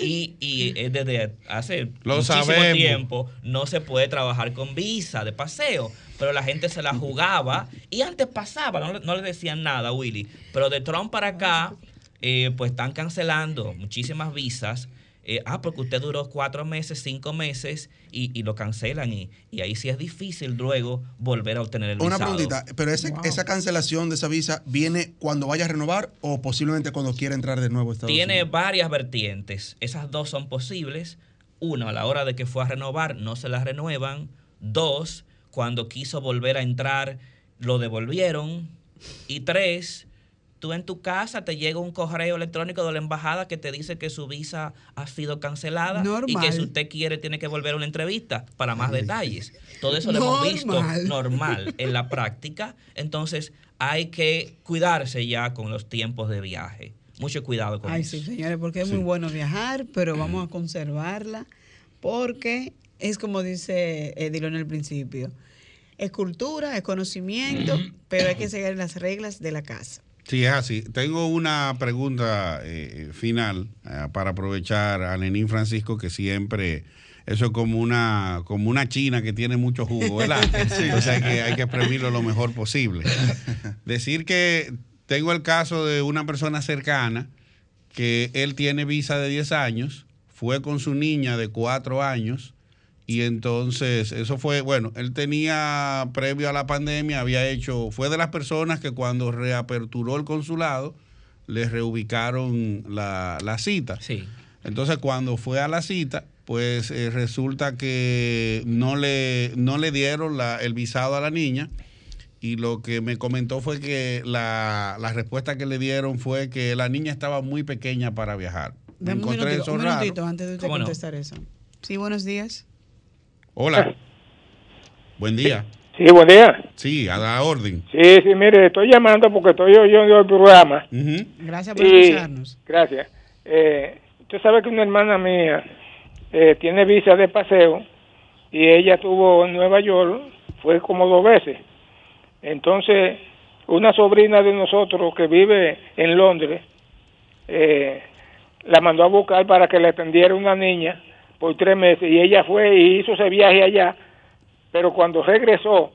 Y, y eh, desde hace Lo muchísimo sabemos. tiempo no se puede trabajar con visa de paseo. Pero la gente se la jugaba y antes pasaba, no, le- no le decían nada, Willy. Pero de Trump para acá, eh, pues están cancelando muchísimas visas. Eh, ah, porque usted duró cuatro meses, cinco meses y, y lo cancelan. Y, y ahí sí es difícil luego volver a obtener el Una visado. preguntita, pero ese- esa cancelación de esa visa viene cuando vaya a renovar o posiblemente cuando quiera entrar de nuevo a Estados Tiene Unidos? varias vertientes. Esas dos son posibles. Uno, a la hora de que fue a renovar, no se la renuevan. Dos, cuando quiso volver a entrar, lo devolvieron. Y tres, tú en tu casa te llega un correo electrónico de la embajada que te dice que su visa ha sido cancelada y que si usted quiere tiene que volver a una entrevista para más detalles. Todo eso lo hemos visto Normal. (laughs) en la práctica. Entonces hay que cuidarse ya con los tiempos de viaje. Mucho cuidado con Ay, eso. sí, señores, porque es muy bueno viajar, pero vamos a conservarla porque es como dice Edilon al principio. Es cultura, es conocimiento, pero hay que seguir las reglas de la casa. Sí, es así. Tengo una pregunta eh, final eh, para aprovechar a Lenín Francisco, que siempre eso es como una, como una china que tiene mucho jugo, ¿verdad? (laughs) O sea que hay que exprimirlo lo mejor posible. Decir que tengo el caso de una persona cercana que él tiene visa de 10 años, fue con su niña de 4 años y entonces eso fue, bueno, él tenía previo a la pandemia, había hecho, fue de las personas que cuando reaperturó el consulado, le reubicaron la, la cita. Sí. Entonces cuando fue a la cita, pues eh, resulta que no le, no le dieron la- el visado a la niña y lo que me comentó fue que la, la respuesta que le dieron fue que la niña estaba muy pequeña para viajar. Me Dame un minutito, eso un raro. minutito antes de usted contestar eso. Sí, buenos días. Hola. Buen día. Sí, buen día. Sí, a la orden. Sí, sí, mire, estoy llamando porque estoy oyendo el programa. Ujú. Gracias por Y- escucharnos. Gracias. Eh, usted sabe que una hermana mía eh, tiene visa de paseo y ella estuvo en Nueva York, fue como dos veces. Entonces, una sobrina de nosotros que vive en Londres eh, la mandó a buscar para que le atendiera una niña por tres meses y ella fue y hizo ese viaje allá, pero cuando regresó,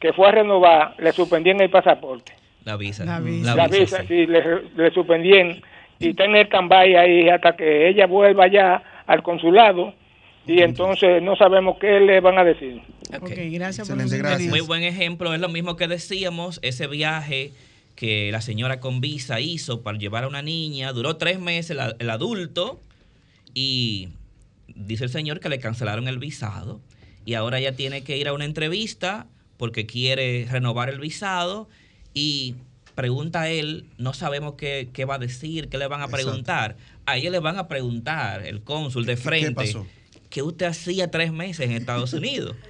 que fue a renovar, le suspendían el pasaporte. La visa. La visa. La visa, sí, le, le suspendían y está en el cambay ahí hasta que ella vuelva ya al consulado y entonces no sabemos qué le van a decir. Ok, gracias Excelente. Muy buen ejemplo, es lo mismo que decíamos, ese viaje que la señora con visa hizo para llevar a una niña, duró tres meses la- el adulto y dice el señor que le cancelaron el visado y ahora ella tiene que ir a una entrevista porque quiere renovar el visado y pregunta a él, no sabemos qué, qué va a decir, qué le van a Exacto. preguntar. A ella le van a preguntar, el cónsul de ¿Qué- qué frente, pasó? ¿qué usted hacía tres meses en Estados Unidos? (laughs)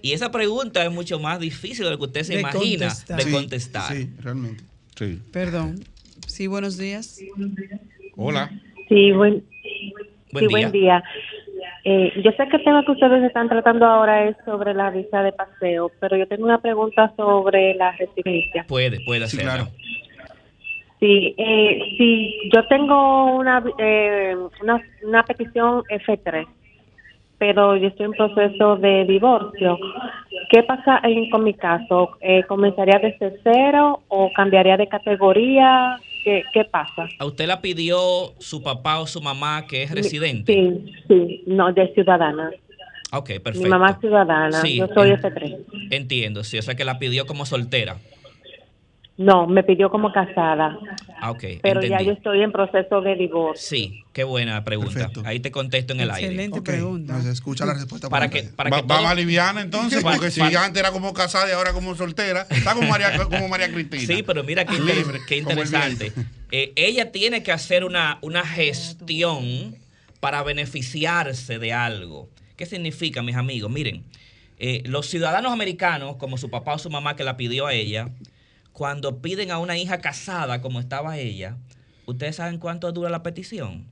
Y esa pregunta es mucho más difícil de lo que usted se De imagina contestar. de contestar. Sí, realmente. Sí. Perdón. Sí, buenos días. Hola. Sí, buen, Buen sí, día. buen día. Eh, yo sé que el tema que ustedes están tratando ahora es sobre la visa de paseo, pero yo tengo una pregunta sobre la residencia. Puede, puede Sí, claro. Sí, eh, si yo tengo una, eh, una, una petición F3, pero yo estoy en proceso de divorcio, ¿qué pasa en- con mi caso? Eh, ¿Comenzaría desde cero o cambiaría de categoría? ¿Qué, qué pasa? ¿A usted la pidió su papá o su mamá que es residente? Sí, sí, no, de ciudadana. Ok, perfecto. Mi mamá es ciudadana, Sí, yo soy en- F3. Entiendo, sí, o sea que la pidió como soltera. No, me pidió como casada, Ah, ok. pero ya yo estoy en proceso de divorcio. Sí, qué buena pregunta. Ahí te contesto en el aire. Excelente pregunta. nos escucha la respuesta. Para que, para Va- que va todo- más liviana entonces, porque si antes era como casada y ahora como soltera, está como María, (laughs) como María Cristina. Sí, pero mira qué, inter- Libre, qué interesante. Eh, ella tiene que hacer una, una gestión para beneficiarse de algo. ¿Qué significa, mis amigos? Miren, eh, los ciudadanos americanos, como su papá o su mamá que la pidió a ella, cuando piden a una hija casada como estaba ella, ¿ustedes saben cuánto dura la petición?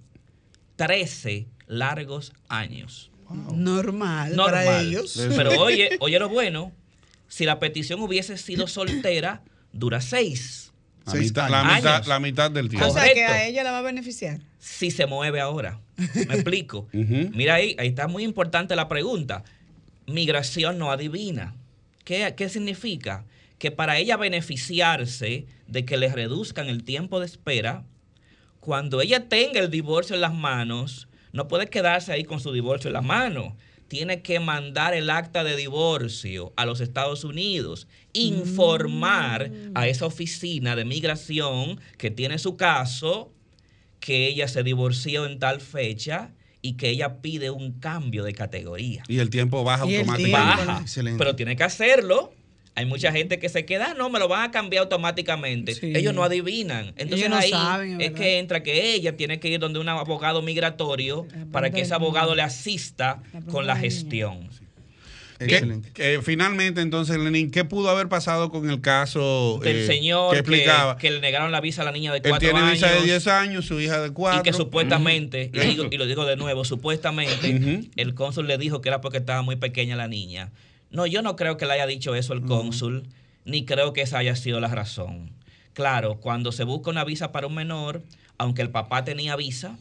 13 largos años. Normal, Normal. para ellos. Pero oye, (laughs) oye lo bueno, si la petición hubiese sido soltera, dura 6. La Seis mitad, la, mitad, la mitad del o tiempo. sea que a ella la va a beneficiar. si se mueve ahora. ¿Me (laughs) explico? Mira ahí, ahí está muy importante la pregunta. Migración no adivina. ¿Qué, qué significa? Que para ella beneficiarse de que le reduzcan el tiempo de espera, cuando ella tenga el divorcio en las manos, no puede quedarse ahí con su divorcio en las manos. Tiene que mandar el acta de divorcio a los Estados Unidos, informar a esa oficina de migración que tiene su caso, que ella se divorció en tal fecha y que ella pide un cambio de categoría. Y el tiempo baja automáticamente. Baja, Excelente. pero tiene que hacerlo. Hay mucha gente que se queda, "Ah, no, me lo van a cambiar automáticamente. Sí. Ellos no adivinan. Entonces no ahí saben, es que entra que ella tiene que ir donde un abogado migratorio para que ese abogado le asista con la gestión. ¿Qué- Excelente. que finalmente, entonces, Lenín, ¿qué pudo haber pasado con el caso Del eh, señor que que, explicaba? que le negaron la visa a la niña de Él cuatro tiene años. visa de 10 años, su hija de 4. Y que supuestamente, y, digo- y lo digo de nuevo, supuestamente el cónsul le dijo que era porque estaba muy pequeña la niña. No, yo no creo que le haya dicho eso el cónsul, ni creo que esa haya sido la razón. Claro, cuando se busca una visa para un menor, aunque el papá tenía visa,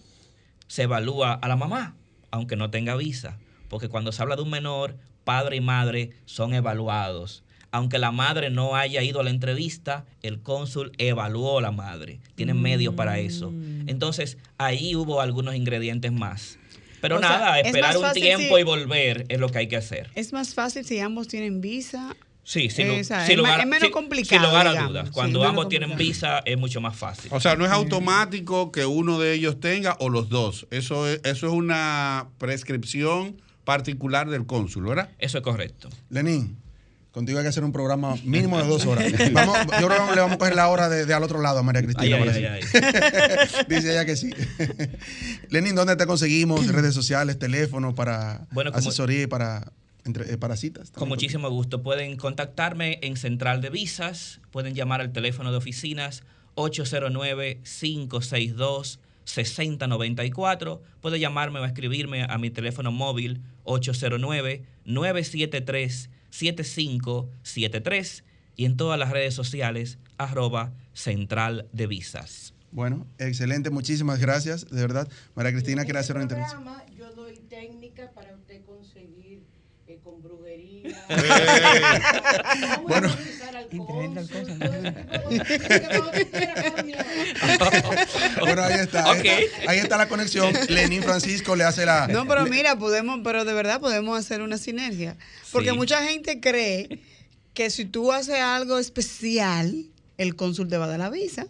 se evalúa a la mamá, aunque no tenga visa. Porque cuando se habla de un menor, padre y madre son evaluados. Aunque la madre no haya ido a la entrevista, el cónsul evaluó a la madre. Tienen medios para eso. Entonces, ahí hubo algunos ingredientes más. Pero O nada, es esperar un tiempo si- y volver es lo que hay que hacer. Es más fácil si ambos tienen visa. Sí, sin, Eh, lu- o sea, sin es ma- lugar, es menos complicado, sin lugar a digamos. dudas. Cuando ambos tienen visa es mucho más fácil. O sea, no es automático que uno de ellos tenga o los dos. Eso es, eso es una prescripción particular del cónsul, ¿verdad? Eso es correcto. Lenín, contigo hay que hacer un programa mínimo de dos horas. Vamos, yo creo que le vamos a coger la hora de, de al otro lado a María Cristina. Ay, ay, ay. (laughs) Dice ella que sí. (laughs) Lenín, ¿dónde te conseguimos? Redes sociales, teléfono para Bueno, asesoría y para, entre- eh, para citas. Con muchísimo gusto. Pueden contactarme en Central de Visas, pueden llamar al teléfono de oficinas 809-562-6094. Puede llamarme o escribirme a mi teléfono móvil 809-973-7573 y en todas las redes sociales arroba Central de Visas. Bueno, excelente, muchísimas gracias, de verdad. María Cristina quiere hacer una intervención. programa yo doy técnica para usted conseguir eh, con brujería. ¿Cómo (laughs) Bueno. (laughs) Bueno, ahí está. Ahí, Ok. está, ahí está la conexión. Lenín Francisco le hace la. No, pero mira, podemos, pero de verdad podemos hacer una sinergia. Porque Sí. mucha gente cree que si tú haces algo especial, el cónsul te va a dar la visa.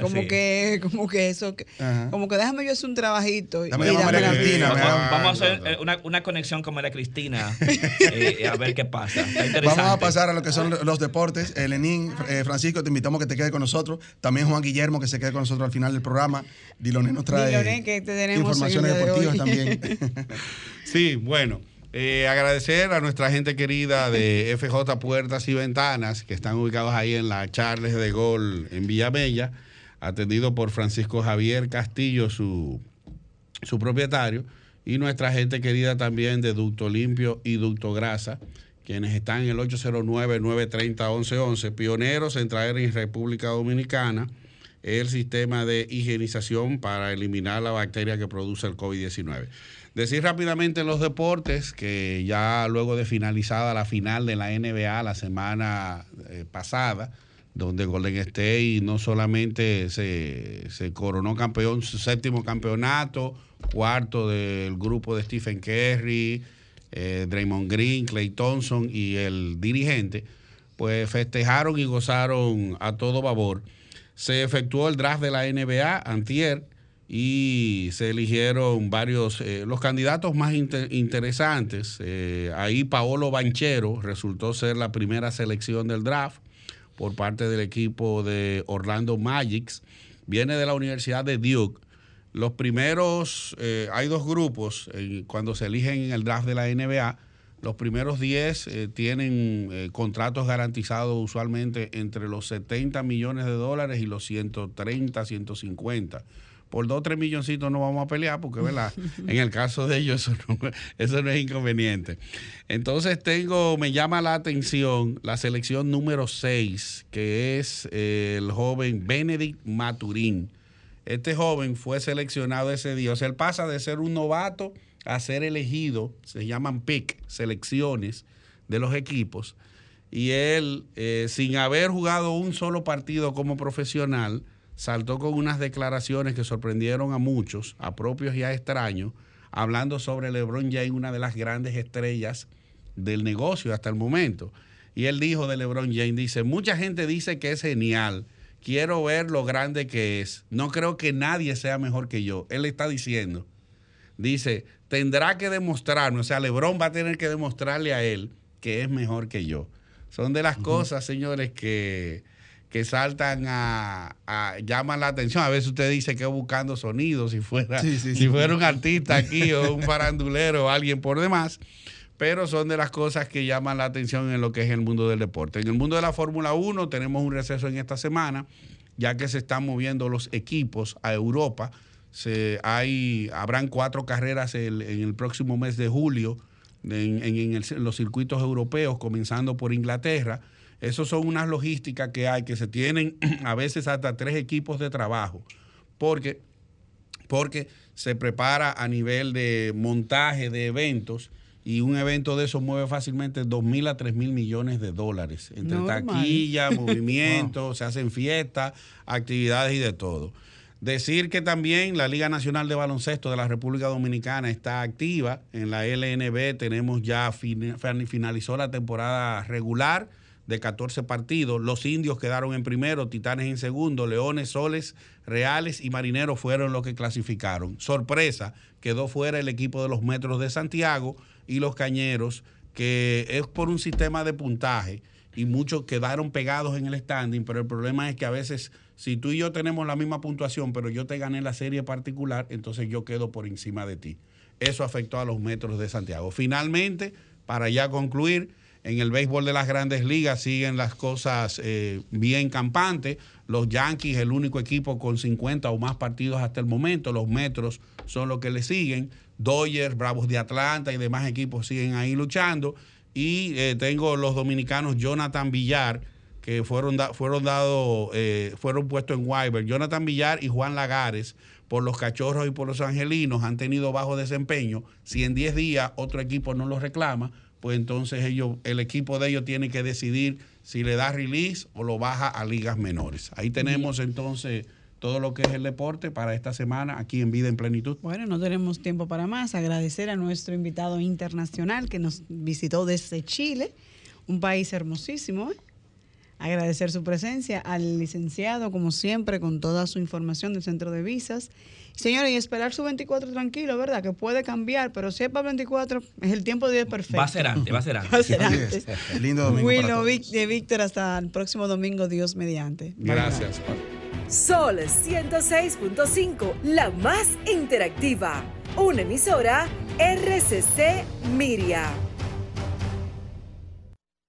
Como que, como que eso, que- como que déjame yo hacer un trabajito y, Dame y María la Cristina, Vamos, vamos a hacer eh, una, una conexión con María Cristina (laughs) eh, a ver qué pasa. Está. Vamos a pasar a lo que son los deportes. Eh, Lenín, eh, Francisco, te invitamos a que te quedes con nosotros. También Juan Guillermo, que se quede con nosotros al final del programa. Diloné nos trae Diloné, que te tenemos informaciones de deportivas hoy. también. (laughs) Sí, bueno. eh, agradecer a nuestra gente querida de FJ Puertas y Ventanas, que están ubicados ahí en la Charles de Gol en Villamella, atendido por Francisco Javier Castillo, su, su propietario, y nuestra gente querida también de Ducto Limpio y Ducto Grasa, quienes están en el 809-930-1111, pioneros en traer en República Dominicana el sistema de higienización para eliminar la bacteria que produce el COVID-19. Decir rápidamente en los deportes que ya luego de finalizada la final de la NBA la semana eh, pasada, donde Golden State no solamente se, se coronó campeón, su séptimo campeonato, cuarto del grupo de Stephen Curry, eh, Draymond Green, Clay Thompson y el dirigente, pues festejaron y gozaron a todo babor. Se efectuó el draft de la NBA antier y se eligieron varios, eh, los candidatos más inter- interesantes. Eh, ahí Paolo Banchero resultó ser la primera selección del draft por parte del equipo de Orlando Magics. Viene de la Universidad de Duke. Los primeros, eh, hay dos grupos eh, cuando se eligen en el draft de la NBA. Los primeros 10 eh, tienen contratos garantizados usualmente entre los 70 millones de dólares y los 130, 150. Por 2 o 3 milloncitos no vamos a pelear porque, ¿verdad? (laughs) en el caso de ellos eso no, eso no es inconveniente. Entonces tengo, me llama la atención la selección número 6, que es eh, el joven Benedict Maturín. Este joven fue seleccionado ese día. O sea, él pasa de ser un novato a ser elegido, se llaman pick, selecciones de los equipos. Y él, eh, sin haber jugado un solo partido como profesional, saltó con unas declaraciones que sorprendieron a muchos, a propios y a extraños, hablando sobre LeBron James, una de las grandes estrellas del negocio hasta el momento. Y él dijo de LeBron James, dice, mucha gente dice que es genial, quiero ver lo grande que es, no creo que nadie sea mejor que yo. Él está diciendo, dice, tendrá que demostrarme, o sea, LeBron va a tener que demostrarle a él que es mejor que yo. Son de las cosas, señores, que, que saltan a, a- llaman la atención. A veces usted dice que buscando sonidos, si fuera, Sí, sí, si sí. fuera un artista aquí o un farandulero o alguien por demás. Pero son de las cosas que llaman la atención en lo que es el mundo del deporte. En el mundo de la Fórmula 1 tenemos un receso en esta semana, ya que se están moviendo los equipos a Europa. Se, hay, habrán cuatro carreras el- en el próximo mes de julio en, en- en el- en los circuitos europeos, comenzando por Inglaterra. Esas son unas logísticas que hay, que se tienen (clears throat) a veces hasta tres equipos de trabajo, porque, porque se prepara a nivel de montaje de eventos y un evento de esos mueve fácilmente 2 mil a 3 mil millones de dólares entre taquilla, (laughs) (laughs) movimiento, se hacen fiestas, actividades y de todo. Decir que también la Liga Nacional de Baloncesto de la República Dominicana está activa. En la LNB tenemos ya fin- fin- finalizó la temporada regular de 14 partidos. Los indios quedaron en primero, Titanes en segundo, Leones, Soles, Reales y Marineros fueron los que clasificaron. Sorpresa, quedó fuera el equipo de los Metros de Santiago y los Cañeros, que es por un sistema de puntaje y muchos quedaron pegados en el standing, pero el problema es que a veces si tú y yo tenemos la misma puntuación, pero yo te gané la serie particular, entonces yo quedo por encima de ti. Eso afectó a los metros de Santiago. Finalmente, para ya concluir, en el béisbol de las grandes ligas siguen las cosas eh, bien campantes. Los Yankees, el único equipo con 50 o más partidos hasta el momento. Los Metros son los que le siguen. Dodgers, Bravos de Atlanta y demás equipos siguen ahí luchando. Y eh, tengo los dominicanos Jonathan Villar, que fueron, da- fueron dados, eh, fueron puestos en Wyber. Jonathan Villar y Juan Lagares, por los cachorros y por los angelinos, han tenido bajo desempeño. Si en 10 días otro equipo no los reclama, pues entonces ellos, el equipo de ellos tiene que decidir si le da release o lo baja a ligas menores. Ahí tenemos entonces todo lo que es el deporte para esta semana aquí en Vida en Plenitud. Bueno, no tenemos tiempo para más. Agradecer a nuestro invitado internacional que nos visitó desde Chile, un país hermosísimo. ¿eh? Agradecer su presencia al licenciado, como siempre, con toda su información del centro de visas. Señores, y esperar su 24 tranquilo, ¿verdad? Que puede cambiar, pero si es para el 24, es el tiempo de Dios perfecto. Va a ser antes, va a ser antes. (laughs) Va a ser Así antes. es. Lindo domingo Willow, de Víctor, hasta el próximo domingo, Dios mediante. Bye, bye. Gracias. Sol 106.5, la más interactiva. Una emisora RCC Miria.